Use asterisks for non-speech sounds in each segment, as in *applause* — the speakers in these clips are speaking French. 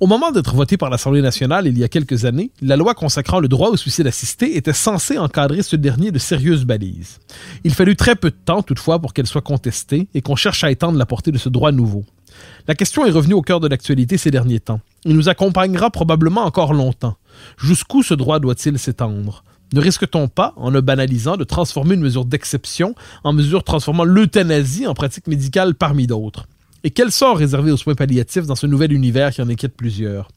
Au moment d'être voté par l'Assemblée nationale il y a quelques années, la loi consacrant le droit au suicide assisté était censée encadrer ce dernier de sérieuses balises. Il fallut très peu de temps toutefois pour qu'elle soit contestée et qu'on cherche à étendre la portée de ce droit nouveau. La question est revenue au cœur de l'actualité ces derniers temps. Il nous accompagnera probablement encore longtemps. Jusqu'où ce droit doit-il s'étendre? Ne risque-t-on pas, en le banalisant, de transformer une mesure d'exception en mesure transformant l'euthanasie en pratique médicale parmi d'autres? Et quel sort réservé aux soins palliatifs dans ce nouvel univers qui en inquiète plusieurs?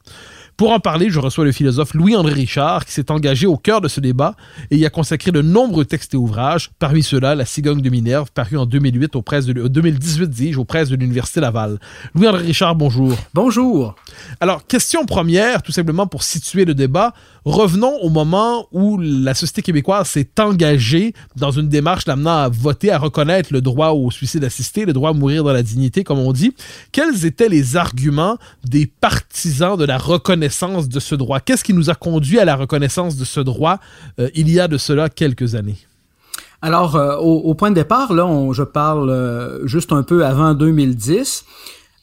Pour en parler, je reçois le philosophe Louis-André Richard, qui s'est engagé au cœur de ce débat et y a consacré de nombreux textes et ouvrages, parmi ceux-là La cigogne de Minerve, paru en 2008 aux presses de, 2018, dis-je, aux presses de l'Université Laval. Louis-André Richard, bonjour. Bonjour. Alors, question première, tout simplement pour situer le débat. Revenons au moment où la société québécoise s'est engagée dans une démarche l'amenant à voter, à reconnaître le droit au suicide assisté, le droit à mourir dans la dignité, comme on dit. Quels étaient les arguments des partisans de la reconnaissance de ce droit? Qu'est-ce qui nous a conduit à la reconnaissance de ce droit euh, il y a de cela quelques années? Alors, euh, au, point de départ, là, je parle euh, juste un peu avant 2010.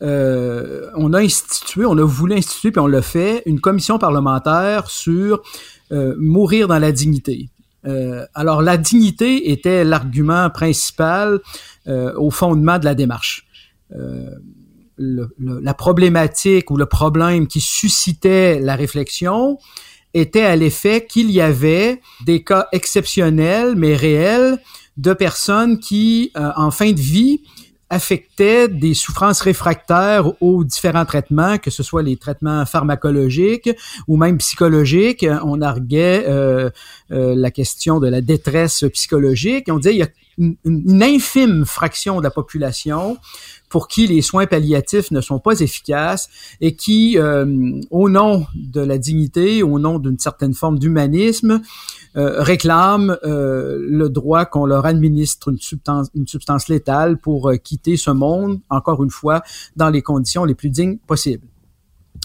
On a institué, on a voulu instituer, puis on l'a fait, une commission parlementaire sur mourir dans la dignité. alors, la dignité était l'argument principal au fondement de la démarche la problématique ou le problème qui suscitait la réflexion était à l'effet qu'il y avait des cas exceptionnels mais réels de personnes qui, euh, en fin de vie, affectaient des souffrances réfractaires aux différents traitements, que ce soit les traitements pharmacologiques ou même psychologiques. On arguait euh, euh, la question de la détresse psychologique. On disait il y a une, une infime fraction de la population pour qui les soins palliatifs ne sont pas efficaces et qui, euh, au nom de la dignité, au nom d'une certaine forme d'humanisme, euh, réclament euh, le droit qu'on leur administre une substance, une substance létale pour quitter ce monde, encore une fois, dans les conditions les plus dignes possibles.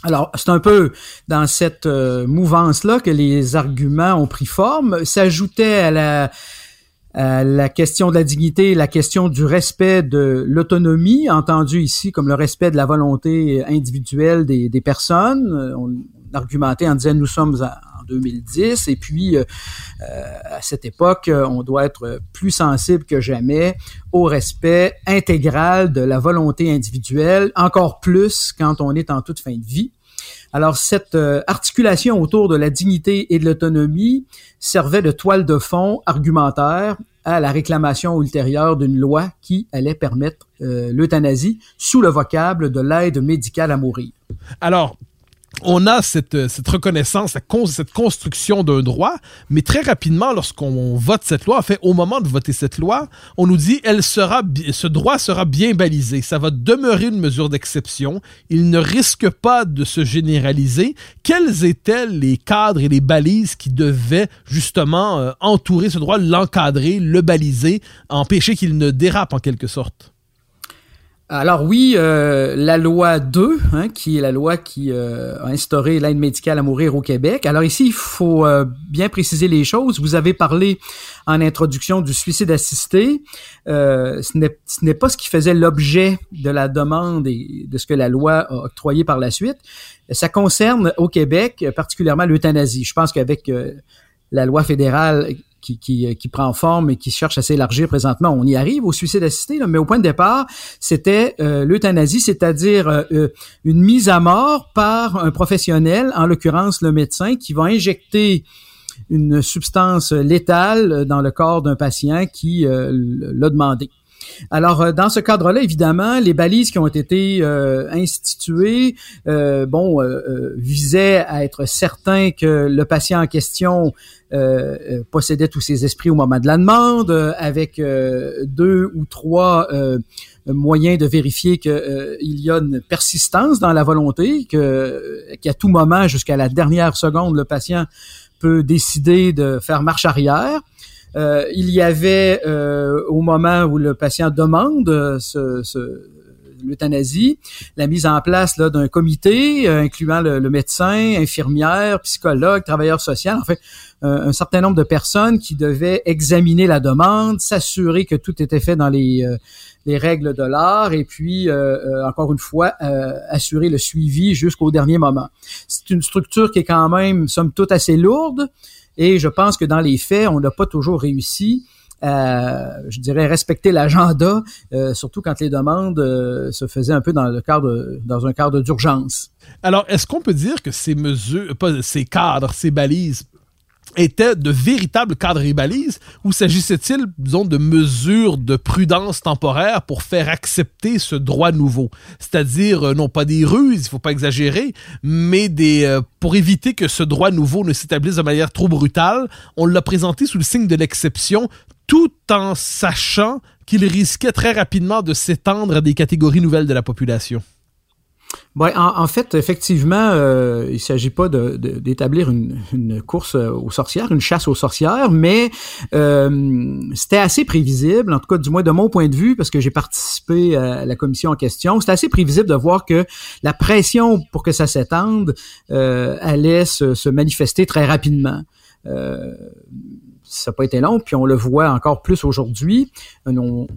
Alors, c'est un peu dans cette mouvance-là que les arguments ont pris forme. S'ajoutait à la euh, la question de la dignité, la question du respect de l'autonomie, entendu ici comme le respect de la volonté individuelle des, des personnes. Euh, on argumentait en disant nous sommes en 2010 et puis euh, à cette époque, on doit être plus sensible que jamais au respect intégral de la volonté individuelle, encore plus quand on est en toute fin de vie. Alors cette articulation autour de la dignité et de l'autonomie servait de toile de fond argumentaire à la réclamation ultérieure d'une loi qui allait permettre euh, l'euthanasie sous le vocable de l'aide médicale à mourir. On a cette, euh, reconnaissance, cette construction d'un droit, mais très rapidement, lorsqu'on vote cette loi, en fait, au moment de voter cette loi, on nous dit, ce droit sera bien balisé. Ça va demeurer une mesure d'exception. Il ne risque pas de se généraliser. Quels étaient les cadres et les balises qui devaient justement euh, entourer ce droit, l'encadrer, le baliser, empêcher qu'il ne dérape en quelque sorte? Alors oui, euh, la loi 2, hein, qui est la loi qui euh, a instauré l'aide médicale à mourir au Québec. Alors ici, il faut euh, bien préciser les choses. Vous avez parlé en introduction du suicide assisté. ce n'est pas ce qui faisait l'objet de la demande et de ce que la loi a octroyé par la suite. Ça concerne au Québec particulièrement l'euthanasie. Je pense qu'avec la loi fédérale euh, qui, prend forme et qui cherche à s'élargir présentement. On y arrive au suicide assisté, mais au point de départ, c'était euh, l'euthanasie, c'est-à-dire euh, une mise à mort par un professionnel, en l'occurrence le médecin, qui va injecter une substance létale dans le corps d'un patient qui l'a demandé. Alors, dans ce cadre-là, évidemment, les balises qui ont été instituées, bon, visaient à être certain que le patient en question possédait tous ses esprits au moment de la demande, avec deux ou trois moyen de vérifier qu'il euh, y a une persistance dans la volonté, qu'à tout moment, jusqu'à la dernière seconde, le patient peut décider de faire marche arrière. Euh, il y avait euh, au moment où le patient demande ce, ce l'euthanasie, la mise en place d'un comité incluant le, médecin, infirmière, psychologue, travailleur social, en fait, un certain nombre de personnes qui devaient examiner la demande, s'assurer que tout était fait dans les les règles de l'art et puis, euh, euh, encore une fois, euh, assurer le suivi jusqu'au dernier moment. C'est une structure qui est quand même, somme toute, assez lourde et je pense que dans les faits, on n'a pas toujours réussi à, je dirais, respecter l'agenda, surtout quand les demandes se faisaient un peu dans le cadre, dans un cadre d'urgence. Alors, est-ce qu'on peut dire que ces mesures, pas ces cadres, ces balises étaient de véritables cadres et balises ou s'agissait-il, disons, de mesures de prudence temporaire pour faire accepter ce droit nouveau? C'est-à-dire, euh, non pas des ruses, il faut pas exagérer, mais des, euh, pour éviter que ce droit nouveau ne s'établisse de manière trop brutale, on l'a présenté sous le signe de l'exception tout en sachant qu'il risquait très rapidement de s'étendre à des catégories nouvelles de la population. Ouais, en, fait, effectivement, euh, il s'agit pas d'établir une, une, course euh, aux sorcières, une chasse aux sorcières, mais euh, c'était assez prévisible, en tout cas du moins de mon point de vue, parce que j'ai participé à la commission en question. C'était assez prévisible de voir que la pression pour que ça s'étende euh, allait se, se, manifester très rapidement. Euh, ça n'a pas été long, puis on le voit encore plus aujourd'hui.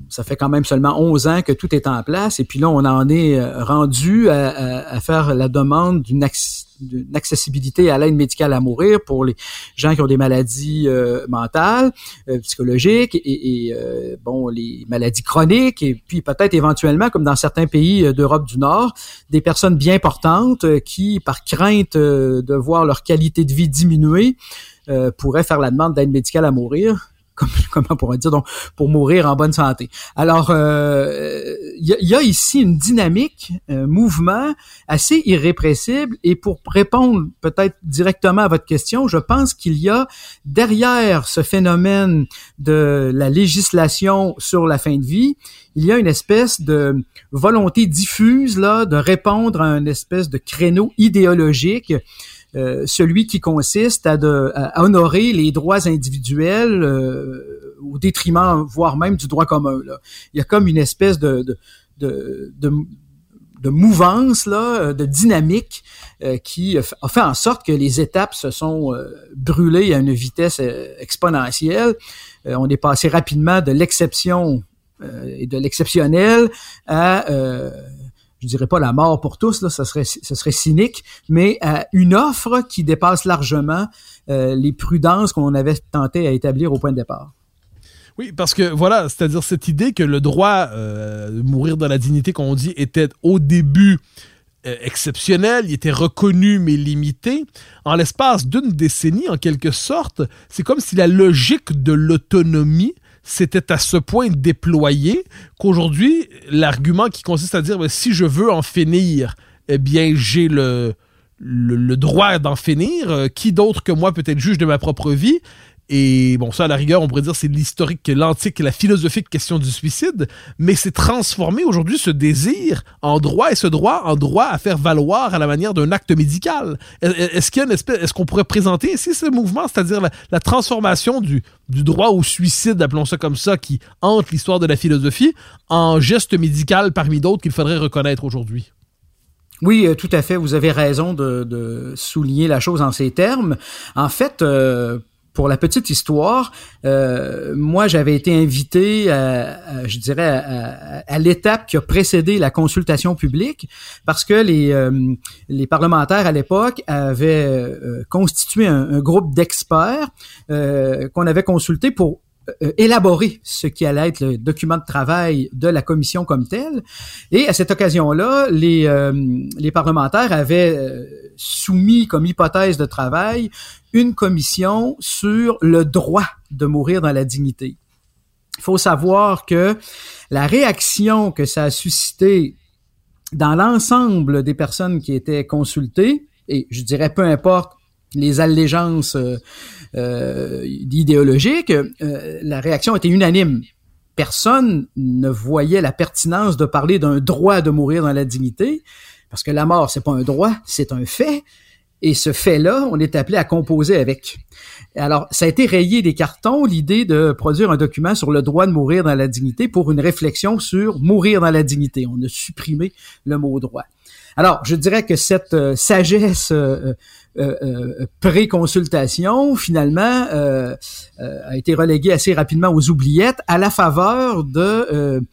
Ça fait quand même seulement 11 ans que tout est en place, et puis là, on en est euh, rendu à, faire la demande d'une accessibilité à l'aide médicale à mourir pour les gens qui ont des maladies euh, mentales, euh, psychologiques et, bon les maladies chroniques et puis peut-être éventuellement comme dans certains pays d'Europe du Nord des personnes bien portantes qui par crainte de voir leur qualité de vie diminuer euh, pourrait faire la demande d'aide médicale à mourir. *laughs* Comme, comment pourrait dire donc pour mourir en bonne santé. Alors il euh, y, a, ici une dynamique, un mouvement assez irrépressible et pour répondre peut-être directement à votre question, je pense qu'il y a derrière ce phénomène de la législation sur la fin de vie, il y a une espèce de volonté diffuse là de répondre à une espèce de créneau idéologique euh, celui qui consiste à, honorer les droits individuels euh, au détriment, voire même du droit commun. Il y a comme une espèce de, de, de, mouvance, là, de dynamique euh, qui a fait en sorte que les étapes se sont brûlées à une vitesse exponentielle. on est passé rapidement de l'exception et de l'exceptionnel à je dirais pas la mort pour tous, là, ça serait, ce serait cynique, mais euh, une offre qui dépasse largement euh, les prudences qu'on avait tenté à établir au point de départ. Oui, parce que voilà, c'est-à-dire cette idée que le droit euh, de mourir dans la dignité, qu'on dit, était au début exceptionnel, il était reconnu mais limité. En l'espace d'une décennie, en quelque sorte, c'est comme si la logique de l'autonomie c'était à ce point déployé qu'aujourd'hui, l'argument qui consiste à dire ben, si je veux en finir, eh bien, j'ai le, droit d'en finir. Euh, qui d'autre que moi peut être juge de ma propre vie? Et bon, ça, à la rigueur, on pourrait dire c'est l'historique, l'antique, la philosophique question du suicide, mais c'est transformé aujourd'hui ce désir en droit et ce droit en droit à faire valoir à la manière d'un acte médical. Est-ce qu'il y a est-ce qu'on pourrait présenter ici ce mouvement, c'est-à-dire la, transformation du, du droit au suicide, appelons ça comme ça, qui hante l'histoire de la philosophie, en geste médical parmi d'autres qu'il faudrait reconnaître aujourd'hui? Oui, euh, tout à fait. Vous avez raison de, de, souligner la chose en ces termes. En fait, euh, pour la petite histoire, euh, moi j'avais été invité, à, je dirais, à, l'étape qui a précédé la consultation publique, parce que les, euh, les parlementaires à l'époque avaient euh, constitué un, groupe d'experts qu'on avait consulté pour élaborer ce qui allait être le document de travail de la commission comme telle. Et à cette occasion-là, les, les parlementaires avaient soumis comme hypothèse de travail une commission sur le droit de mourir dans la dignité. faut savoir que la réaction que ça a suscité dans l'ensemble des personnes qui étaient consultées, et je dirais peu importe les allégeances euh, euh idéologiques, euh, la réaction était unanime. Personne ne voyait la pertinence de parler d'un droit de mourir dans la dignité, parce que la mort, c'est pas un droit, c'est un fait. Et ce fait-là, on est appelé à composer avec. Alors, ça a été rayé des cartons, l'idée de produire un document sur le droit de mourir dans la dignité pour une réflexion sur mourir dans la dignité. On a supprimé le mot droit. Alors, je dirais que cette euh, sagesse euh, euh, pré-consultation, finalement, a été reléguée assez rapidement aux oubliettes à la faveur de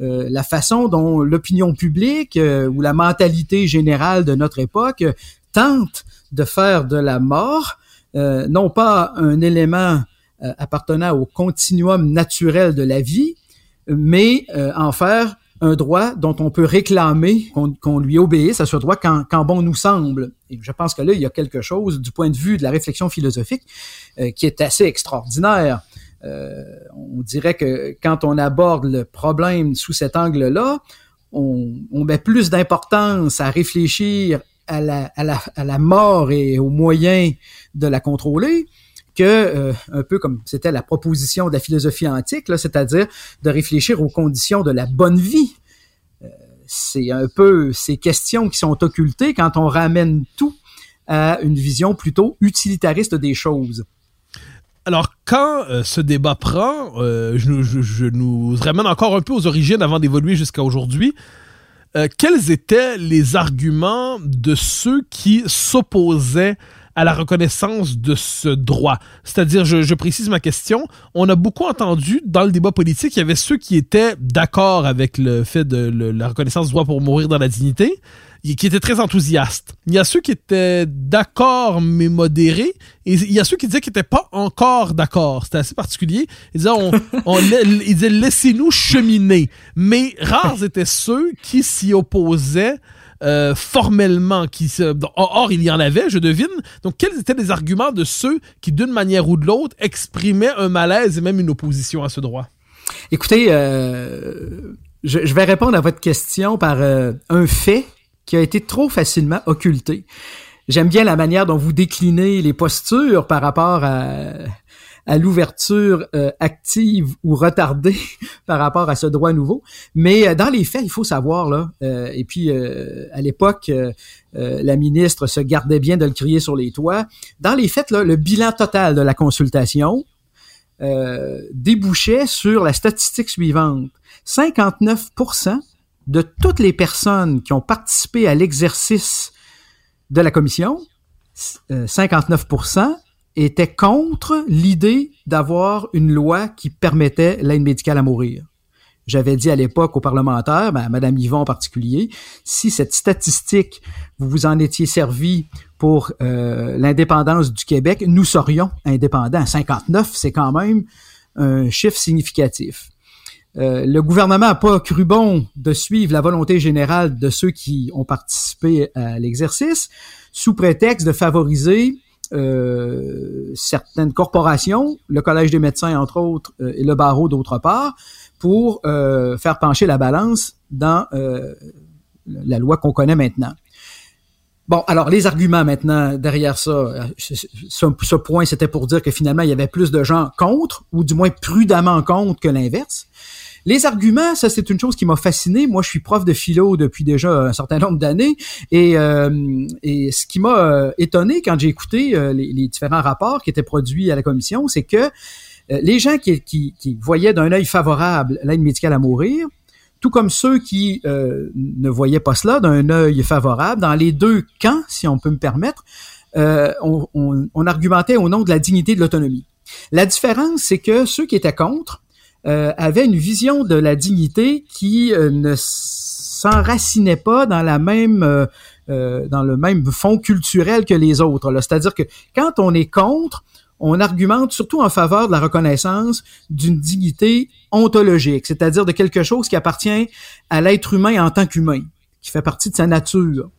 la façon dont l'opinion publique ou la mentalité générale de notre époque tente de faire de la mort euh, non pas un élément euh, appartenant au continuum naturel de la vie, mais euh, en faire un droit dont on peut réclamer qu'on lui obéisse à ce droit quand, quand, bon nous semble. Et je pense que là, il y a quelque chose du point de vue de la réflexion philosophique qui est assez extraordinaire. On dirait que quand on aborde le problème sous cet angle-là, on, met plus d'importance à réfléchir à la mort et aux moyens de la contrôler que euh, un peu comme c'était la proposition de la philosophie antique, c'est-à-dire de réfléchir aux conditions de la bonne vie. Euh, c'est un peu ces questions qui sont occultées quand on ramène tout à une vision plutôt utilitariste des choses. Alors, quand euh, ce débat prend, je, je, je, nous ramène encore un peu aux origines avant d'évoluer jusqu'à aujourd'hui. Euh, quels étaient les arguments de ceux qui s'opposaient à la reconnaissance de ce droit. C'est-à-dire, je, précise ma question, on a beaucoup entendu dans le débat politique, il y avait ceux qui étaient d'accord avec le fait de la reconnaissance du droit pour mourir dans la dignité, qui étaient très enthousiastes. Il y a ceux qui étaient d'accord mais modérés, et il y a ceux qui disaient qu'ils n'étaient pas encore d'accord. C'était assez particulier. Ils disaient, on, *laughs* on, ils disaient laissez-nous cheminer. Mais rares étaient ceux qui s'y opposaient. Euh, formellement qui se... or il y en avait je devine donc quels étaient les arguments de ceux qui d'une manière ou de l'autre exprimaient un malaise et même une opposition à ce droit? Écoutez euh, je, vais répondre à votre question par euh, un fait qui a été trop facilement occulté. J'aime bien la manière dont vous déclinez les postures par rapport à, à l'ouverture euh, active ou retardée *laughs* par rapport à ce droit nouveau. Mais euh, dans les faits, il faut savoir là, euh, et puis à l'époque, la ministre se gardait bien de le crier sur les toits. Dans les faits, là, le bilan total de la consultation débouchait sur la statistique suivante 59% de toutes les personnes qui ont participé à l'exercice de la commission, 59% étaient contre l'idée d'avoir une loi qui permettait l'aide médicale à mourir. J'avais dit à l'époque aux parlementaires, ben, à Mme Yvon en particulier, si cette statistique, vous vous en étiez servi pour euh, l'indépendance du Québec, nous serions indépendants. 59, c'est quand même un chiffre significatif. Euh, le gouvernement n'a pas cru bon de suivre la volonté générale de ceux qui ont participé à l'exercice, sous prétexte de favoriser euh, certaines corporations, le Collège des médecins entre autres euh, et le barreau d'autre part, pour faire pencher la balance dans la loi qu'on connaît maintenant. Bon, alors les arguments maintenant derrière ça, ce, ce point, c'était pour dire que finalement, il y avait plus de gens contre, ou du moins prudemment contre que l'inverse. Les arguments, ça c'est une chose qui m'a fasciné. Moi, je suis prof de philo depuis déjà un certain nombre d'années, et, euh, ce qui m'a euh, étonné quand j'ai écouté euh, les, différents rapports qui étaient produits à la commission, c'est que les gens qui, voyaient d'un œil favorable l'aide médicale à mourir, tout comme ceux qui ne voyaient pas cela d'un œil favorable, dans les deux camps, si on peut me permettre, on, on argumentait au nom de la dignité de l'autonomie. La différence, c'est que ceux qui étaient contre euh, avait une vision de la dignité qui euh, ne s'enracinait pas dans la même euh, euh, dans le même fond culturel que les autres. C'est-à-dire que quand on est contre, on argumente surtout en faveur de la reconnaissance d'une dignité ontologique, c'est-à-dire de quelque chose qui appartient à l'être humain en tant qu'humain, qui fait partie de sa nature.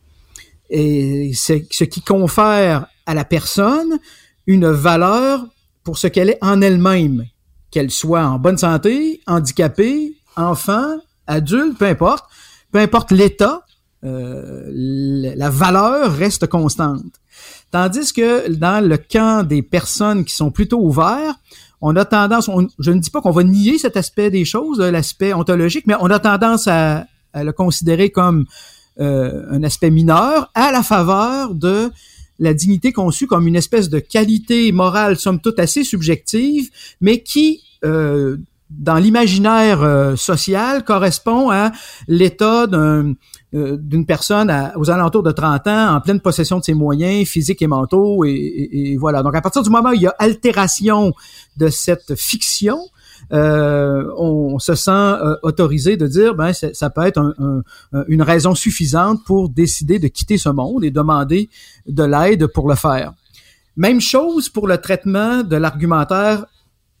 Et c'est ce qui confère à la personne une valeur pour ce qu'elle est en elle-même, qu'elle soit en bonne santé, handicapée, enfant, adulte, peu importe, peu importe l'état, euh, la valeur reste constante. Tandis que dans le camp des personnes qui sont plutôt ouvertes, on a tendance, je ne dis pas qu'on va nier cet aspect des choses, l'aspect ontologique, mais on a tendance à, le considérer comme euh, un aspect mineur à la faveur de la dignité conçue comme une espèce de qualité morale, somme toute assez subjective, mais qui, euh, dans l'imaginaire euh, social, correspond à l'état d'un euh, d'une personne aux alentours de 30 ans en pleine possession de ses moyens physiques et mentaux et, voilà. Donc à partir du moment où il y a altération de cette fiction, on, se sent euh, autorisé de dire ben ça peut être une raison suffisante pour décider de quitter ce monde et demander de l'aide pour le faire. Même chose pour le traitement de l'argumentaire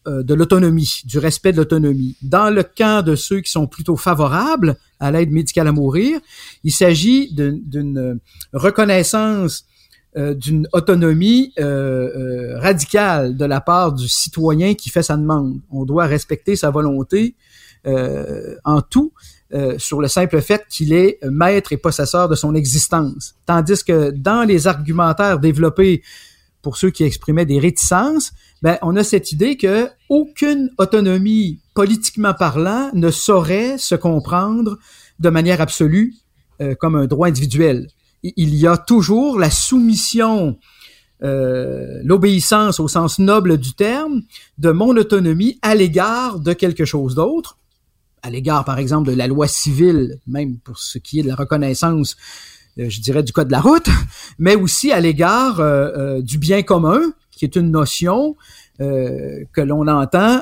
euh, de l'autonomie, du respect de l'autonomie. Dans le camp de ceux qui sont plutôt favorables à l'aide médicale à mourir, il s'agit d'une reconnaissance euh, d'une autonomie euh, radicale de la part du citoyen qui fait sa demande. On doit respecter sa volonté en tout sur le simple fait qu'il est maître et possesseur de son existence. Tandis que dans les argumentaires développés pour ceux qui exprimaient des réticences, ben, on a cette idée que aucune autonomie politiquement parlant ne saurait se comprendre de manière absolue euh, comme un droit individuel. Il y a toujours la soumission, euh, l'obéissance au sens noble du terme, de mon autonomie à l'égard de quelque chose d'autre, à l'égard par exemple de la loi civile, même pour ce qui est de la reconnaissance euh, je dirais, du code de la route, *laughs* mais aussi à l'égard euh, euh, du bien commun, qui est une notion que l'on entend,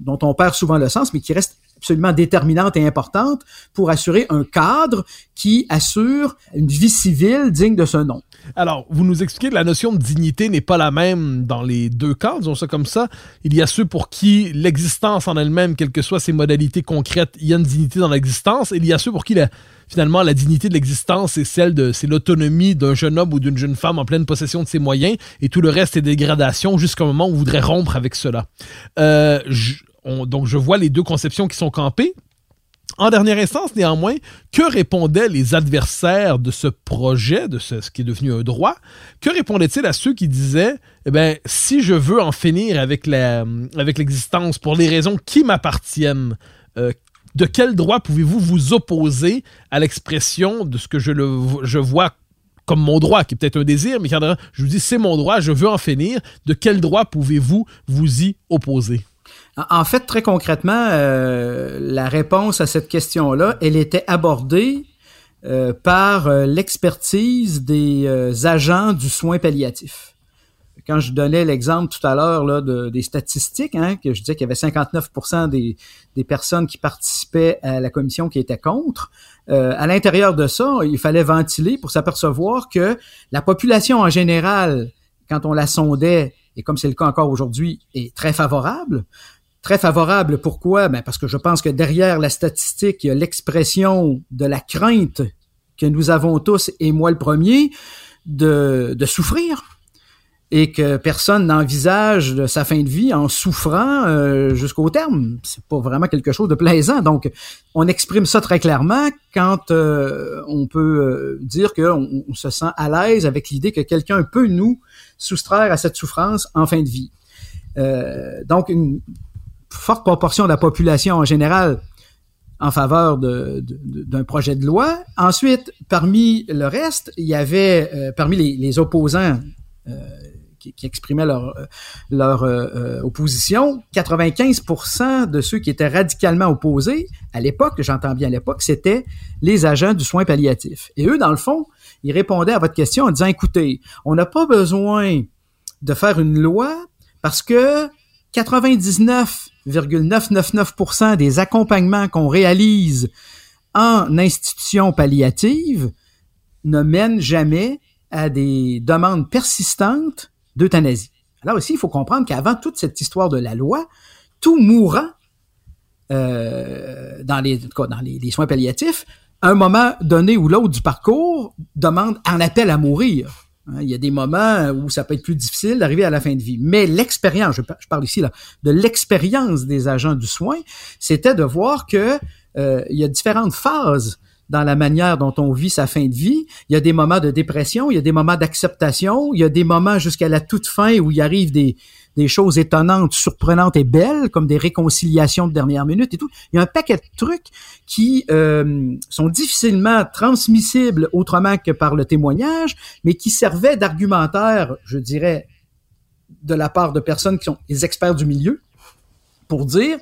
dont on perd souvent le sens, mais qui reste absolument déterminante et importante pour assurer un cadre qui assure une vie civile digne de ce nom. Alors, vous nous expliquez que la notion de dignité n'est pas la même dans les deux cas, disons ça comme ça. Il y a ceux pour qui l'existence en elle-même, quelles que soient ses modalités concrètes, il y a une dignité dans l'existence, il y a ceux pour qui finalement, la dignité de l'existence, c'est celle de, c'est l'autonomie d'un jeune homme ou d'une jeune femme en pleine possession de ses moyens, et tout le reste est dégradation jusqu'au moment où on voudrait rompre avec cela. Euh, donc, je vois les deux conceptions qui sont campées. En dernière instance, néanmoins, que répondaient les adversaires de ce projet, de ce, qui est devenu un droit? Que répondaient-ils à ceux qui disaient, eh ben, si je veux en finir avec avec l'existence pour les raisons qui m'appartiennent, euh, de quel droit pouvez-vous vous opposer à l'expression de ce que je, le, je vois comme mon droit, qui est peut-être un désir, mais je vous dis, c'est mon droit, je veux en finir. De quel droit pouvez-vous vous y opposer? En fait, très concrètement, euh, la réponse à cette question-là, elle était abordée euh, par euh, l'expertise des agents du soin palliatif quand je donnais l'exemple tout à l'heure de, des statistiques, hein, que je disais qu'il y avait 59 des, des personnes qui participaient à la commission qui étaient contre, euh, à l'intérieur de ça, il fallait ventiler pour s'apercevoir que la population en général, quand on la sondait, et comme c'est le cas encore aujourd'hui, est très favorable. Très favorable, pourquoi? Ben parce que je pense que derrière la statistique, il y a l'expression de la crainte que nous avons tous, et moi le premier, de, de souffrir et que personne n'envisage sa fin de vie en souffrant euh, jusqu'au terme. C'est pas vraiment quelque chose de plaisant. Donc, on exprime ça très clairement quand euh, on peut euh, dire qu'on on se sent à l'aise avec l'idée que quelqu'un peut nous soustraire à cette souffrance en fin de vie. donc, une forte proportion de la population en général en faveur d'un projet de loi. Ensuite, parmi le reste, il y avait, parmi les, opposants qui, exprimaient leur, euh, euh, opposition, 95% de ceux qui étaient radicalement opposés à l'époque, j'entends bien à l'époque, c'était les agents du soin palliatif. Et eux, dans le fond, ils répondaient à votre question en disant, écoutez, on n'a pas besoin de faire une loi parce que 99,999% des accompagnements qu'on réalise en institution palliative ne mènent jamais à des demandes persistantes d'euthanasie. Là aussi, il faut comprendre qu'avant toute cette histoire de la loi, tout mourant euh, dans, les, dans les, soins palliatifs, à un moment donné ou l'autre du parcours, demande un appel à mourir. Hein, il y a des moments où ça peut être plus difficile d'arriver à la fin de vie. Mais l'expérience, je, parle ici là, de l'expérience des agents du soin, c'était de voir que euh, il y a différentes phases dans la manière dont on vit sa fin de vie. Il y a des moments de dépression, il y a des moments d'acceptation, il y a des moments jusqu'à la toute fin où il arrive des, choses étonnantes, surprenantes et belles, comme des réconciliations de dernière minute et tout. Il y a un paquet de trucs qui euh, sont difficilement transmissibles autrement que par le témoignage, mais qui servaient d'argumentaire, je dirais, de la part de personnes qui sont les experts du milieu, pour dire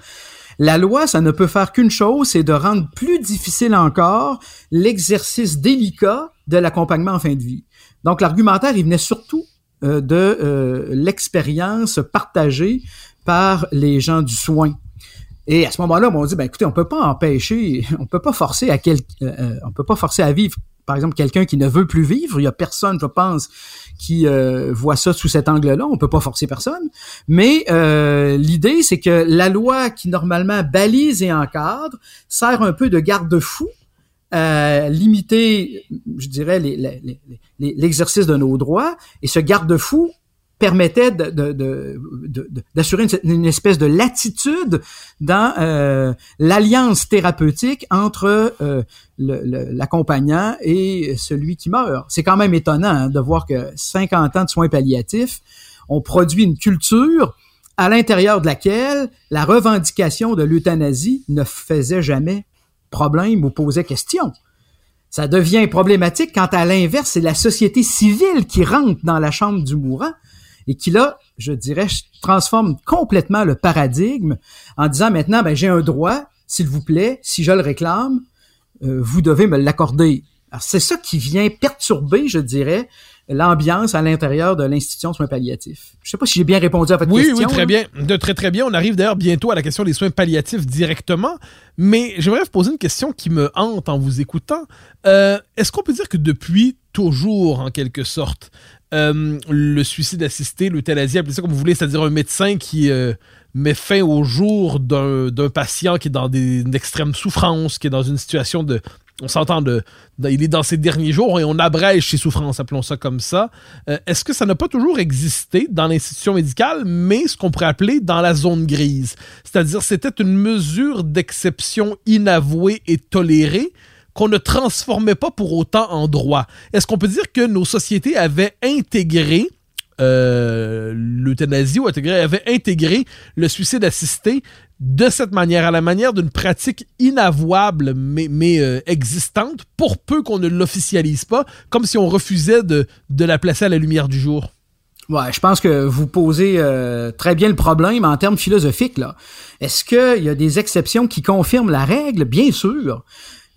la loi, ça ne peut faire qu'une chose, c'est de rendre plus difficile encore l'exercice délicat de l'accompagnement en fin de vie. Donc l'argumentaire, il venait surtout euh, de euh, l'expérience partagée par les gens du soin. Et à ce moment-là, on dit, ben écoutez, on peut pas empêcher, on peut pas forcer à quel, euh, on peut pas forcer à vivre, par exemple, quelqu'un qui ne veut plus vivre. Il y a personne, je pense, qui voit ça sous cet angle-là. On peut pas forcer personne. Mais l'idée, c'est que la loi qui normalement balise et encadre sert un peu de garde-fou à limiter, je dirais, l'exercice de nos droits. Et ce garde-fou permettait d'assurer une, espèce de latitude dans euh, l'alliance thérapeutique entre euh, l'accompagnant et celui qui meurt. C'est quand même étonnant hein, de voir que 50 ans de soins palliatifs ont produit une culture à l'intérieur de laquelle la revendication de l'euthanasie ne faisait jamais problème ou posait question. Ça devient problématique quand à l'inverse, c'est la société civile qui rentre dans la chambre du mourant et qui là, je dirais, transforme complètement le paradigme en disant maintenant, ben, j'ai un droit, s'il vous plaît, si je le réclame, euh, vous devez me l'accorder. c'est ça qui vient perturber, je dirais, l'ambiance à l'intérieur de l'institution de soins palliatifs. Je sais pas si j'ai bien répondu à votre question. Oui, oui, très bien. De très, très bien. On arrive d'ailleurs bientôt à la question des soins palliatifs directement. Mais j'aimerais vous poser une question qui me hante en vous écoutant. Euh, est-ce qu'on peut dire que depuis toujours, en quelque sorte, euh, le suicide assisté, l'euthanasie, appelez ça comme vous voulez, c'est-à-dire un médecin qui euh, met fin au jour d'un patient qui est dans des, une extrême souffrance, qui est dans une situation de on s'entend de, il est dans ses derniers jours et on abrège ses souffrances, appelons ça comme ça. Euh, est-ce que ça n'a pas toujours existé dans l'institution médicale, mais ce qu'on pourrait appeler dans la zone grise? C'est-à-dire, c'était une mesure d'exception inavouée et tolérée qu'on ne transformait pas pour autant en droit. Est-ce qu'on peut dire que nos sociétés avaient intégré euh, l'euthanasie ou avait intégré le suicide assisté de cette manière, à la manière d'une pratique inavouable mais, euh, existante, pour peu qu'on ne l'officialise pas, comme si on refusait de, de la placer à la lumière du jour? Ouais, je pense que vous posez euh, très bien le problème en termes philosophiques. là. Est-ce qu'il y a des exceptions qui confirment la règle? Bien sûr.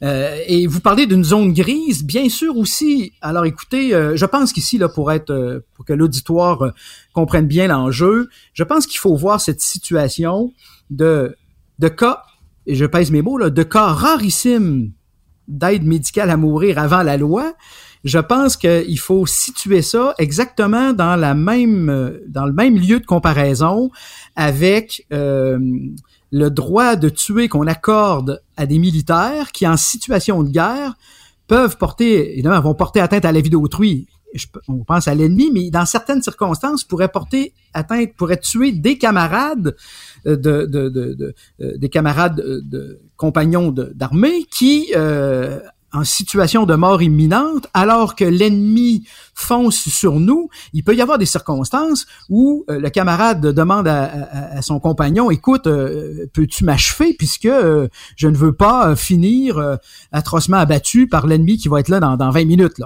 Euh, et vous parlez d'une zone grise, bien sûr aussi. Alors écoutez, je pense qu'ici, là, pour être, pour que l'auditoire comprenne bien l'enjeu, je pense qu'il faut voir cette situation de, de cas, et je pèse mes mots, là, de cas rarissimes d'aide médicale à mourir avant la loi, je pense qu'il faut situer ça exactement dans la même dans le même lieu de comparaison avec euh, le droit de tuer qu'on accorde à des militaires qui en situation de guerre peuvent porter évidemment vont porter atteinte à la vie d'autrui. On pense à l'ennemi, mais dans certaines circonstances, pourrait porter atteinte, pourrait tuer des camarades euh, de, euh, des camarades de, compagnons d'armée qui, euh, en situation de mort imminente, alors que l'ennemi fonce sur nous, il peut y avoir des circonstances où le camarade demande à, son compagnon, écoute, peux-tu m'achever puisque je ne veux pas finir atrocement abattu par l'ennemi qui va être là dans, dans 20 minutes.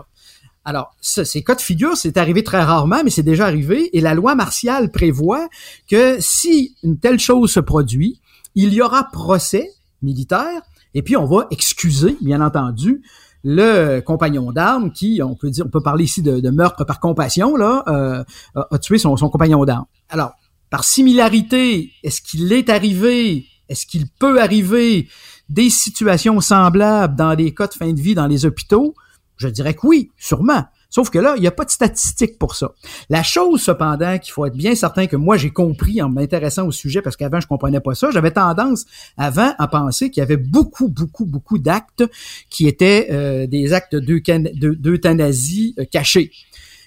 Alors, ces cas de figure, c'est arrivé très rarement, mais c'est déjà arrivé, et la loi martiale prévoit que si une telle chose se produit, il y aura procès militaire, et puis on va excuser, bien entendu, le compagnon d'armes qui, on peut dire, on peut parler ici de, meurtre par compassion, là, euh, a, tué son, son compagnon d'armes. Alors, par similarité, est-ce qu'il est arrivé, est-ce qu'il peut arriver des situations semblables dans des cas de fin de vie dans les hôpitaux? Je dirais que oui, sûrement. Sauf que là, il n'y a pas de statistiques pour ça. La chose, cependant, qu'il faut être bien certain que moi, j'ai compris en m'intéressant au sujet, parce qu'avant, je comprenais pas ça, j'avais tendance, avant, à penser qu'il y avait beaucoup, beaucoup, beaucoup d'actes qui étaient euh, des actes d'euthanasie euh, cachés.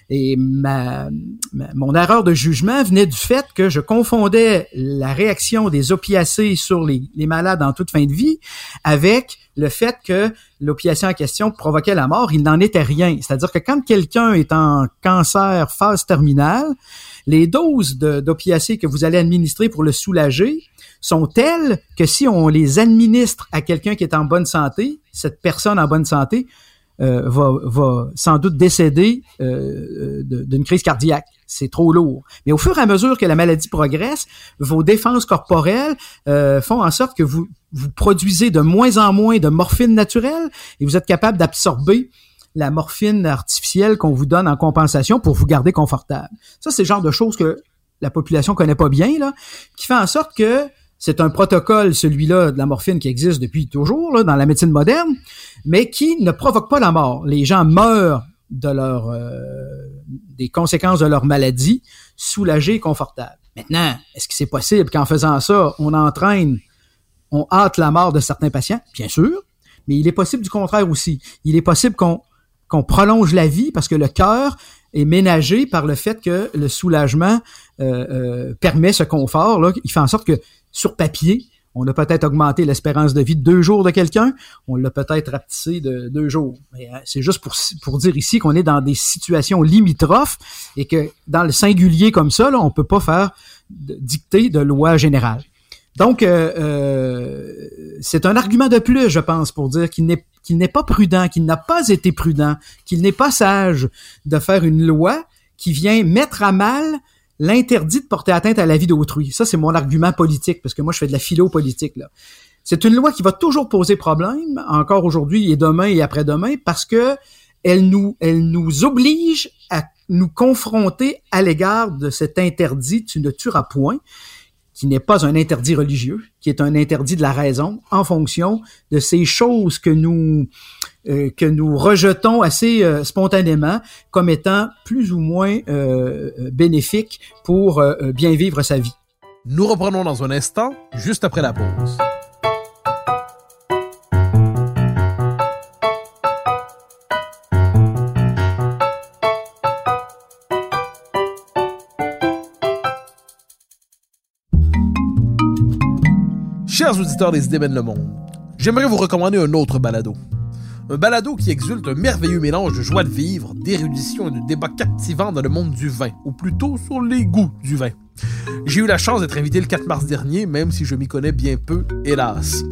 Et mon erreur de jugement venait du fait que je confondais la réaction des opiacés sur les, les malades en toute fin de vie avec le fait que l'opiacé en question provoquait la mort. Il n'en était rien. C'est-à-dire que quand quelqu'un est en cancer phase terminale, les doses d'opiacés que vous allez administrer pour le soulager sont telles que si on les administre à quelqu'un qui est en bonne santé, cette personne en bonne santé euh, va, va, sans doute décéder euh, d'une crise cardiaque. C'est trop lourd. Mais au fur et à mesure que la maladie progresse, vos défenses corporelles euh, font en sorte que vous, vous produisez de moins en moins de morphine naturelle et vous êtes capable d'absorber la morphine artificielle qu'on vous donne en compensation pour vous garder confortable. Ça, c'est le genre de choses que la population connaît pas bien, là, qui fait en sorte que c'est un protocole, celui-là, de la morphine qui existe depuis toujours là, dans la médecine moderne, mais qui ne provoque pas la mort. Les gens meurent de leur euh, des conséquences de leur maladie, soulagés et confortables. Maintenant, est-ce que c'est possible qu'en faisant ça, on entraîne, on hâte la mort de certains patients? Bien sûr, mais il est possible du contraire aussi. Il est possible qu'on prolonge la vie parce que le cœur est ménagé par le fait que le soulagement euh, euh, permet ce confort. Là. Il fait en sorte que sur papier, on a peut-être augmenté l'espérance de vie de deux jours de quelqu'un, on l'a peut-être rapetissé de deux jours. Euh, c'est juste pour, dire ici qu'on est dans des situations limitrophes et que dans le singulier comme ça, là, on peut pas faire dicter de loi générale. Donc, euh, euh, c'est un argument de plus, je pense, pour dire qu'il n'est qu'il n'est pas prudent, qu'il n'a pas été prudent, qu'il n'est pas sage de faire une loi qui vient mettre à mal l'interdit de porter atteinte à la vie d'autrui. Ça, c'est mon argument politique, parce que moi, je fais de la philo politique. Là. C'est une loi qui va toujours poser problème, encore aujourd'hui et demain et après-demain, parce que elle nous, elle nous oblige à nous confronter à l'égard de cet interdit tu ne tueras point qui n'est pas un interdit religieux, qui est un interdit de la raison en fonction de ces choses que nous euh, que nous rejetons assez euh, spontanément comme étant plus ou moins euh, bénéfiques pour bien vivre sa vie. Nous reprenons dans un instant, juste après la pause. Chers auditeurs des Idées le monde, j'aimerais vous recommander un autre balado. Un balado qui exulte un merveilleux mélange de joie de vivre, d'érudition et de débat captivant dans le monde du vin, ou plutôt sur les goûts du vin. J'ai eu la chance d'être invité le 4 mars dernier, même si je m'y connais bien peu, hélas.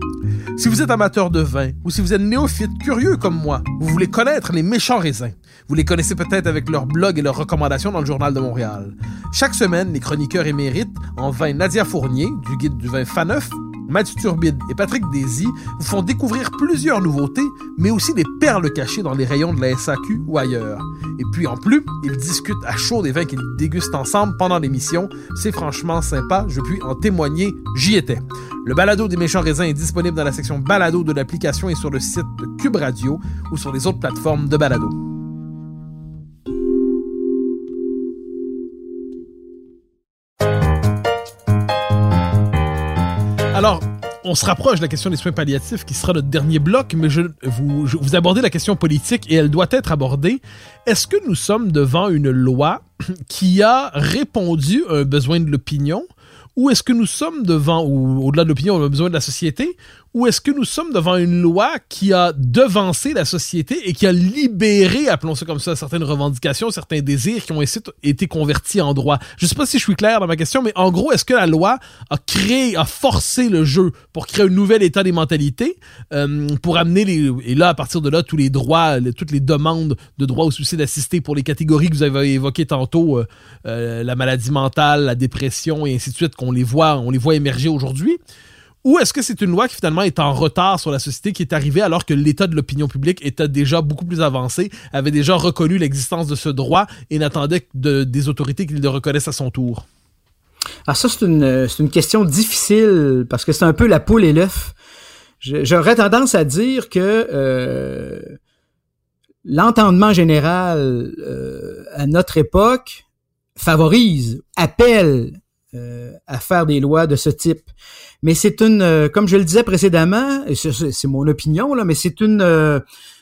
Si vous êtes amateur de vin, ou si vous êtes néophyte curieux comme moi, vous voulez connaître les méchants raisins. Vous les connaissez peut-être avec leurs blogs et leurs recommandations dans le Journal de Montréal. Chaque semaine, les chroniqueurs émérites en vin Nadia Fournier, du guide du vin Faneuf, Mathieu Turbide et Patrick Désy vous font découvrir plusieurs nouveautés, mais aussi des perles cachées dans les rayons de la SAQ ou ailleurs. Et puis en plus, ils discutent à chaud des vins qu'ils dégustent ensemble pendant l'émission. C'est franchement sympa, je puis en témoigner, j'y étais. Le balado des méchants raisins est disponible dans la section balado de l'application et sur le site de Cube Radio ou sur les autres plateformes de balado. Alors, on se rapproche de la question des soins palliatifs qui sera notre dernier bloc, mais je, vous, abordez la question politique et elle doit être abordée. Est-ce que nous sommes devant une loi *clears throat* qui a répondu à un besoin de l'opinion ou est-ce que nous sommes devant, ou au-delà de l'opinion, on a besoin de la société, ou est-ce que nous sommes devant une loi qui a devancé la société et qui a libéré, appelons ça comme ça, certaines revendications, certains désirs qui ont été convertis en droit? Je sais pas si je suis clair dans ma question, mais en gros, est-ce que la loi a créé, a forcé le jeu pour créer un nouvel état des mentalités, euh, pour amener et là, à partir de là, tous les droits, toutes les demandes de droit au suicide assisté pour les catégories que vous avez évoquées tantôt, euh, euh, la maladie mentale, la dépression et ainsi de suite, qu'on les les voit émerger aujourd'hui? Ou est-ce que c'est une loi qui finalement est en retard sur la société, qui est arrivée alors que l'état de l'opinion publique était déjà beaucoup plus avancé, avait déjà reconnu l'existence de ce droit et n'attendait de, des autorités qu'ils le reconnaissent à son tour? Alors ça, c'est une, une, question difficile parce que c'est un peu la poule et l'œuf. J'aurais tendance à dire que euh, l'entendement général euh, à notre époque favorise, appelle euh, à faire des lois de ce type. Mais c'est une, euh, comme je le disais précédemment, c'est mon opinion là, mais c'est une euh,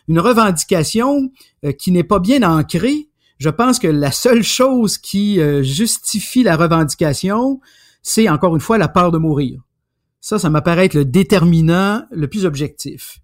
une revendication qui n'est pas bien ancrée je pense que la seule chose qui euh, justifie la revendication, c'est encore une fois la peur de mourir. Ça, ça m'apparaît être le déterminant le plus objectif.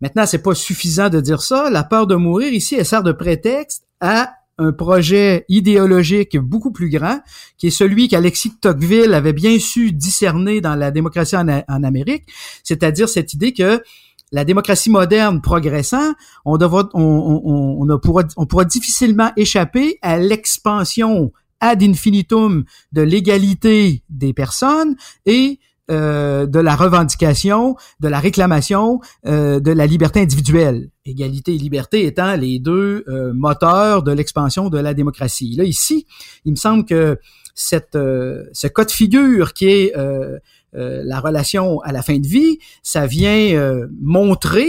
Maintenant, c'est pas suffisant de dire ça. La peur de mourir ici, elle sert de prétexte à un projet idéologique beaucoup plus grand, qui est celui qu'Alexis Tocqueville avait bien su discerner dans la démocratie en, Amérique, c'est-à-dire cette idée que la démocratie moderne progressant, on, devra, on pourra difficilement échapper à l'expansion ad infinitum de l'égalité des personnes et euh, de la revendication, de la réclamation euh, de la liberté individuelle. Égalité et liberté étant les deux euh, moteurs de l'expansion de la démocratie. Là, ici, il me semble que cette, ce cas de figure qui est la relation à la fin de vie, ça vient montrer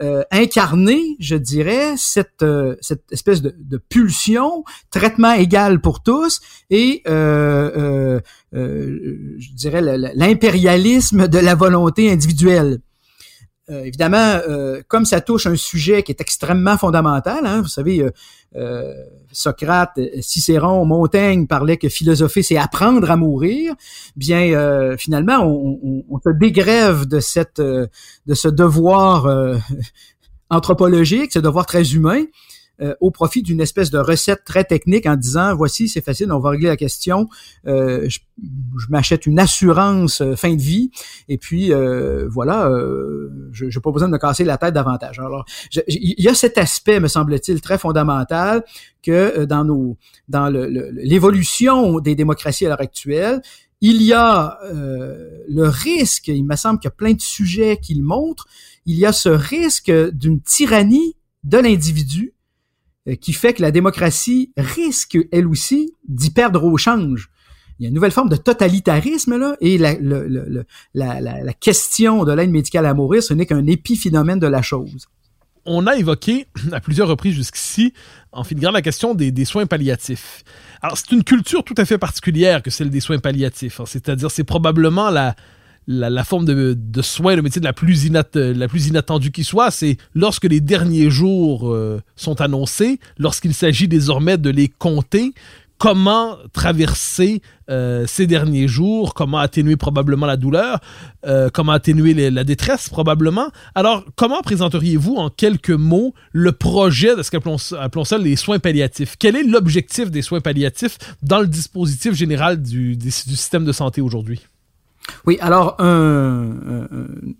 euh, incarner, je dirais, cette, euh, cette espèce de, pulsion, traitement égal pour tous, et euh, je dirais l'impérialisme de la volonté individuelle. Euh, évidemment, euh, comme ça touche un sujet qui est extrêmement fondamental, hein, vous savez, euh, Socrate, Cicéron, Montaigne parlaient que philosopher, c'est apprendre à mourir. Bien, finalement, on, se dégrève de cette, de ce devoir *laughs* anthropologique, ce devoir très humain, euh, au profit d'une espèce de recette très technique en disant voici c'est facile on va régler la question. Euh, je, m'achète une assurance euh, fin de vie. Et puis voilà je n'ai pas besoin de me casser la tête davantage. Alors il y a cet aspect me semble-t-il très fondamental que dans nos dans l'évolution des démocraties à l'heure actuelle il y a le risque, il me semble qu'il y a plein de sujets qui le montrent, il y a ce risque d'une tyrannie de l'individu euh, qui fait que la démocratie risque, elle aussi, d'y perdre au change. Il y a une nouvelle forme de totalitarisme là, et la, question de l'aide médicale à mourir, ce n'est qu'un épiphénomène de la chose. On a évoqué *clears throat* à plusieurs reprises jusqu'ici, en filigrane, la question des, des soins palliatifs. Alors, c'est une culture tout à fait particulière que celle des soins palliatifs. Hein. C'est-à-dire, c'est probablement la, la, forme de, de, soin, le métier de la plus, la plus inattendue qui soit, c'est lorsque les derniers jours euh, sont annoncés, lorsqu'il s'agit désormais de les compter, comment traverser euh, ces derniers jours, comment atténuer probablement la douleur, euh, comment atténuer la détresse probablement. Alors, comment présenteriez-vous en quelques mots le projet de ce qu'appelons appelons ça les soins palliatifs? Quel est l'objectif des soins palliatifs dans le dispositif général du système de santé aujourd'hui? Oui, alors un,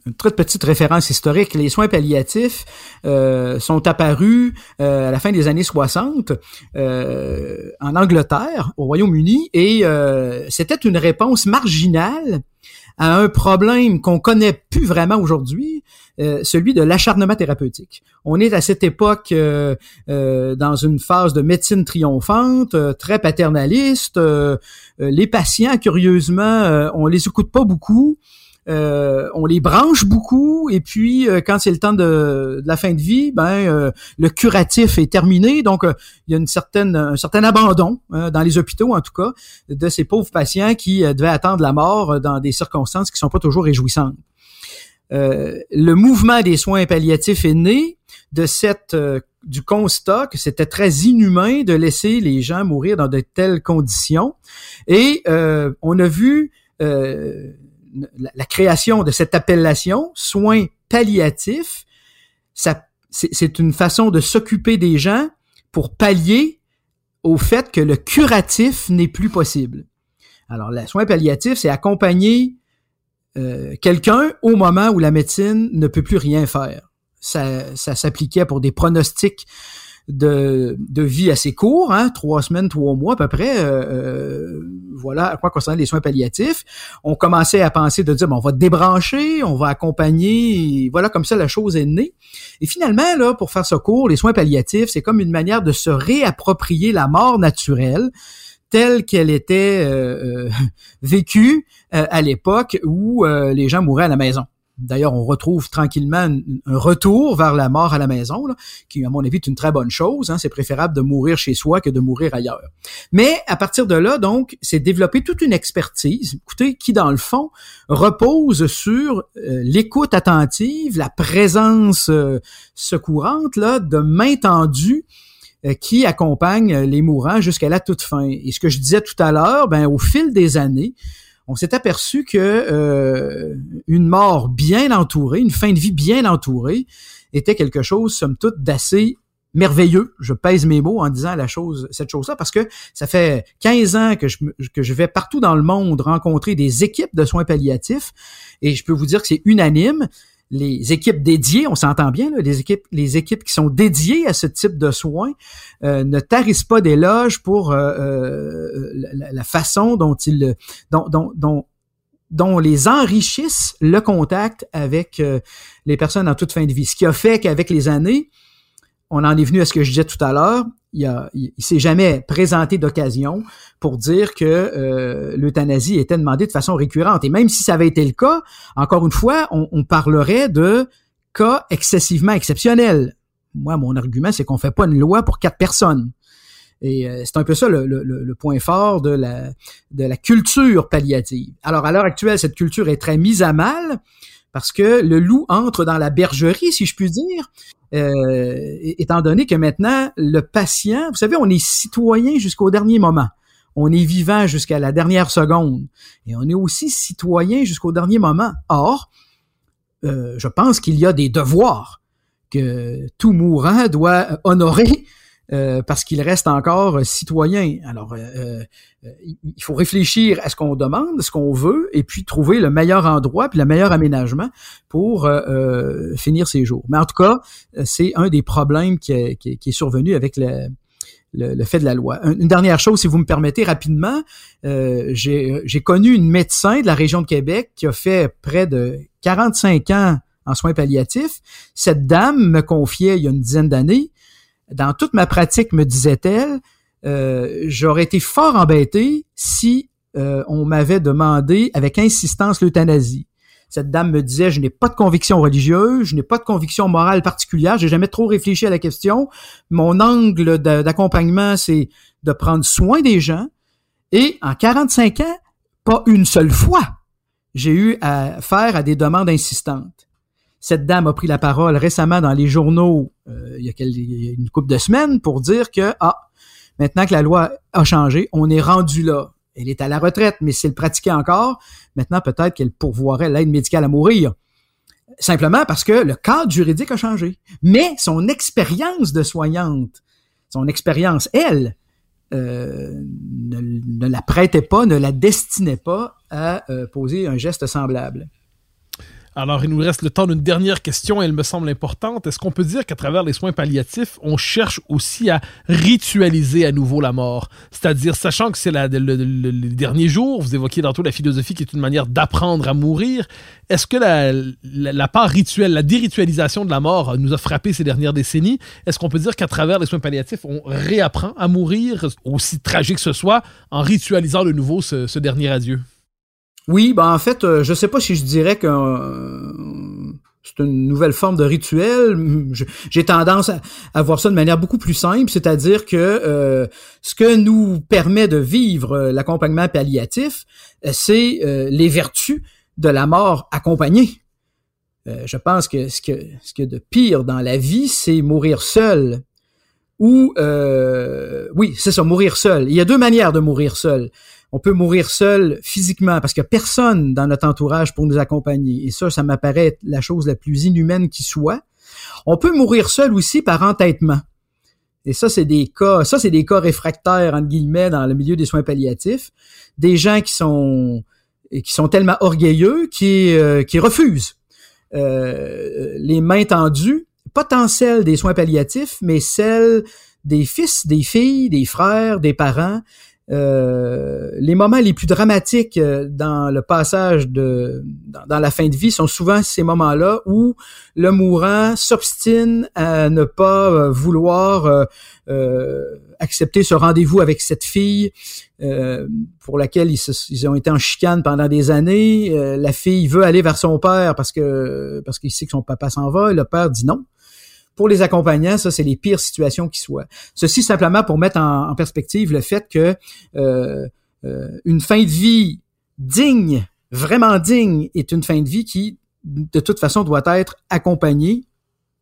une toute petite référence historique. Les soins palliatifs euh, sont apparus euh, à la fin des années 60 euh, en Angleterre, au Royaume-Uni, et c'était une réponse marginale à un problème qu'on connaît plus vraiment aujourd'hui, euh, celui de l'acharnement thérapeutique. On est à cette époque euh, euh, dans une phase de médecine triomphante, très paternaliste. les patients, curieusement, on les écoute pas beaucoup. Euh, on les branche beaucoup et puis euh, quand c'est le temps de, la fin de vie, ben euh, le curatif est terminé, donc il y a une certaine un certain abandon hein, dans les hôpitaux en tout cas de ces pauvres patients qui devaient attendre la mort dans des circonstances qui sont pas toujours réjouissantes. le mouvement des soins palliatifs est né de cette du constat que c'était très inhumain de laisser les gens mourir dans de telles conditions et on a vu la, création de cette appellation, soins palliatifs, c'est une façon de s'occuper des gens pour pallier au fait que le curatif n'est plus possible. Alors, le soin palliatif, c'est accompagner euh, quelqu'un au moment où la médecine ne peut plus rien faire. Ça, ça s'appliquait pour des pronostics de, vie assez court, hein, trois semaines, trois mois à peu près. Euh, euh, voilà à quoi concerne les soins palliatifs. On commençait à penser de dire bon, on va débrancher, on va accompagner. voilà comme ça la chose est née. Et finalement là, pour faire ce court, les soins palliatifs, c'est comme une manière de se réapproprier la mort naturelle telle qu'elle était euh, *laughs* vécue à l'époque où les gens mouraient à la maison. D'ailleurs, on retrouve tranquillement un retour vers la mort à la maison, qui, à mon avis, est une très bonne chose. Hein. C'est préférable de mourir chez soi que de mourir ailleurs. Mais à partir de là, donc, c'est développer toute une expertise, écoutez, qui, dans le fond, repose sur euh, l'écoute attentive, la présence euh, secourante là, de main tendue qui accompagne les mourants jusqu'à la toute fin. Et ce que je disais tout à l'heure, ben au fil des années, on s'est aperçu que euh, une mort bien entourée, une fin de vie bien entourée, était quelque chose, somme toute, d'assez merveilleux. Je pèse mes mots en disant la chose, cette chose-là, parce que ça fait 15 ans que je, que je vais partout dans le monde rencontrer des équipes de soins palliatifs, et je peux vous dire que c'est unanime les équipes dédiées, on s'entend bien, les équipes, les équipes qui sont dédiées à ce type de soins euh, ne tarissent pas d'éloges pour euh, euh, la, façon dont ils, dont, dont, dont, dont les enrichissent le contact avec les personnes en toute fin de vie. Ce qui a fait qu'avec les années, on en est venu à ce que je disais tout à l'heure, il, s'est jamais présenté d'occasion pour dire que euh, l'euthanasie était demandée de façon récurrente. Et même si ça avait été le cas, encore une fois, on, parlerait de cas excessivement exceptionnels. Moi, mon argument, c'est qu'on fait pas une loi pour quatre personnes. Et euh, c'est un peu ça le, le, le, point fort de la, de la culture palliative. Alors, à l'heure actuelle, cette culture est très mise à mal parce que le loup entre dans la bergerie, si je puis dire, euh, étant donné que maintenant, le patient, vous savez, on est citoyen jusqu'au dernier moment. On est vivant jusqu'à la dernière seconde. Et on est aussi citoyen jusqu'au dernier moment. Or, euh, je pense qu'il y a des devoirs que tout mourant doit honorer euh, parce qu'il reste encore citoyen. Alors, euh, euh, il faut réfléchir à ce qu'on demande, ce qu'on veut, et puis trouver le meilleur endroit, puis le meilleur aménagement pour finir ses jours. Mais en tout cas, c'est un des problèmes qui est, survenu avec le, le, fait de la loi. Une dernière chose, si vous me permettez rapidement, j'ai connu une médecin de la région de Québec qui a fait près de 45 ans en soins palliatifs. Cette dame me confiait il y a une dizaine d'années dans toute ma pratique, me disait-elle, euh, j'aurais été fort embêté si euh, on m'avait demandé avec insistance l'euthanasie. Cette dame me disait, je n'ai pas de conviction religieuse, je n'ai pas de conviction morale particulière, j'ai jamais trop réfléchi à la question. Mon angle d'accompagnement, c'est de prendre soin des gens. Et en 45 ans, pas une seule fois, j'ai eu à faire à des demandes insistantes. Cette dame a pris la parole récemment dans les journaux euh, il, y a une couple de semaines pour dire que ah maintenant que la loi a changé, on est rendu là. Elle est à la retraite, mais si pratiquait encore, maintenant peut-être qu'elle pourvoirait l'aide médicale à mourir. Simplement parce que le cadre juridique a changé. Mais son expérience de soignante, son expérience, elle, euh, ne, la prêtait pas, ne la destinait pas à euh, poser un geste semblable. Alors, il nous reste le temps d'une dernière question, elle me semble importante. Est-ce qu'on peut dire qu'à travers les soins palliatifs, on cherche aussi à ritualiser à nouveau la mort? C'est-à-dire, sachant que c'est le, le, dernier jour, vous évoquiez tantôt la philosophie qui est une manière d'apprendre à mourir. Est-ce que la, part rituelle, la déritualisation de la mort nous a frappé ces dernières décennies? Est-ce qu'on peut dire qu'à travers les soins palliatifs, on réapprend à mourir, aussi tragique que ce soit, en ritualisant de nouveau ce dernier adieu? Oui, ben en fait, euh, je sais pas si je dirais que euh, c'est une nouvelle forme de rituel. J'ai tendance à, voir ça de manière beaucoup plus simple, c'est-à-dire que euh, ce que nous permet de vivre l'accompagnement palliatif, c'est les vertus de la mort accompagnée. je pense que ce que ce que de pire dans la vie, c'est mourir seul. Ou oui, c'est ça, mourir seul. Il y a deux manières de mourir seul on peut mourir seul physiquement parce qu'il n'y a personne dans notre entourage pour nous accompagner. Et ça, ça m'apparaît la chose la plus inhumaine qui soit. On peut mourir seul aussi par entêtement. Et ça, c'est des cas, ça, c'est des cas réfractaires, entre guillemets, dans le milieu des soins palliatifs. Des gens qui sont, qui sont tellement orgueilleux qui, euh, qui refusent euh, les mains tendues, pas tant celles des soins palliatifs, mais celles des fils, des filles, des frères, des parents, euh, les moments les plus dramatiques euh, dans le passage de dans, la fin de vie sont souvent ces moments-là où le mourant s'obstine à ne pas euh, vouloir accepter ce rendez-vous avec cette fille pour laquelle ils, ils, ont été en chicane pendant des années. la fille veut aller vers son père parce que parce qu'il sait que son papa s'en va. Et le père dit non pour les accompagnants, ça, c'est les pires situations qui soient. Ceci simplement pour mettre en, perspective le fait que euh, euh, une fin de vie digne, vraiment digne, est une fin de vie qui, de toute façon, doit être accompagnée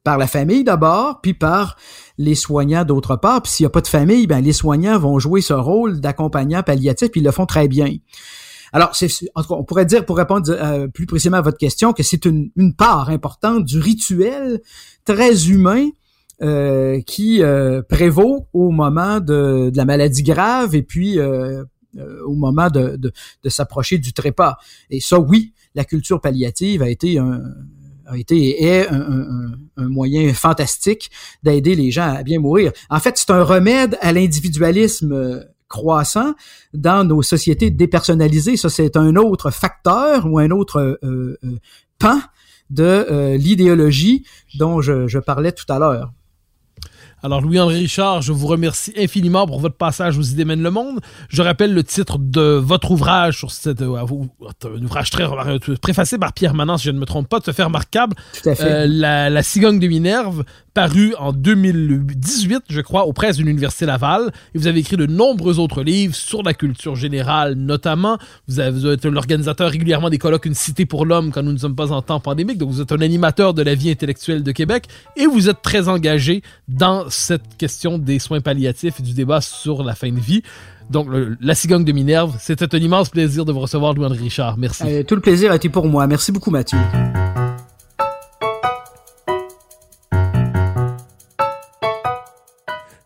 par la famille d'abord, puis par les soignants d'autre part. Puis s'il n'y a pas de famille, ben les soignants vont jouer ce rôle d'accompagnant palliatif, puis ils le font très bien. Alors, c'est, on pourrait dire, pour répondre euh, plus précisément à votre question, que c'est une, part importante du rituel très humain euh, qui euh, prévaut au moment de, la maladie grave et puis au moment de, de s'approcher du trépas. Et ça, oui, la culture palliative a été un, a été et est un, moyen fantastique d'aider les gens à bien mourir. En fait, c'est un remède à l'individualisme euh, croissant dans nos sociétés dépersonnalisées. Ça, c'est un autre facteur ou un autre euh, euh, pan de l'idéologie dont je parlais tout à l'heure. Alors, Louis-André Richard, je vous remercie infiniment pour votre passage aux idées mènent le monde. Je rappelle le titre de votre ouvrage sur cette, euh, un ouvrage très préfacé par Pierre Manan, si je ne me trompe pas, de se faire remarquable. Tout à fait. Euh, la, la cigogne de Minerve, paru en 2018, je crois, aux presses de l'Université Laval. Et vous avez écrit de nombreux autres livres sur la culture générale, notamment. Vous, avez, êtes l'organisateur régulièrement des colloques Une cité pour l'homme quand nous ne sommes pas en temps pandémique. Donc, vous êtes un animateur de la vie intellectuelle de Québec et vous êtes très engagé dans cette question des soins palliatifs et du débat sur la fin de vie. Donc, la cigogne de Minerve, c'était un immense plaisir de vous recevoir, Louis-André Richard. Merci. Euh, tout le plaisir a été pour moi. Merci beaucoup, Mathieu.